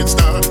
It's not.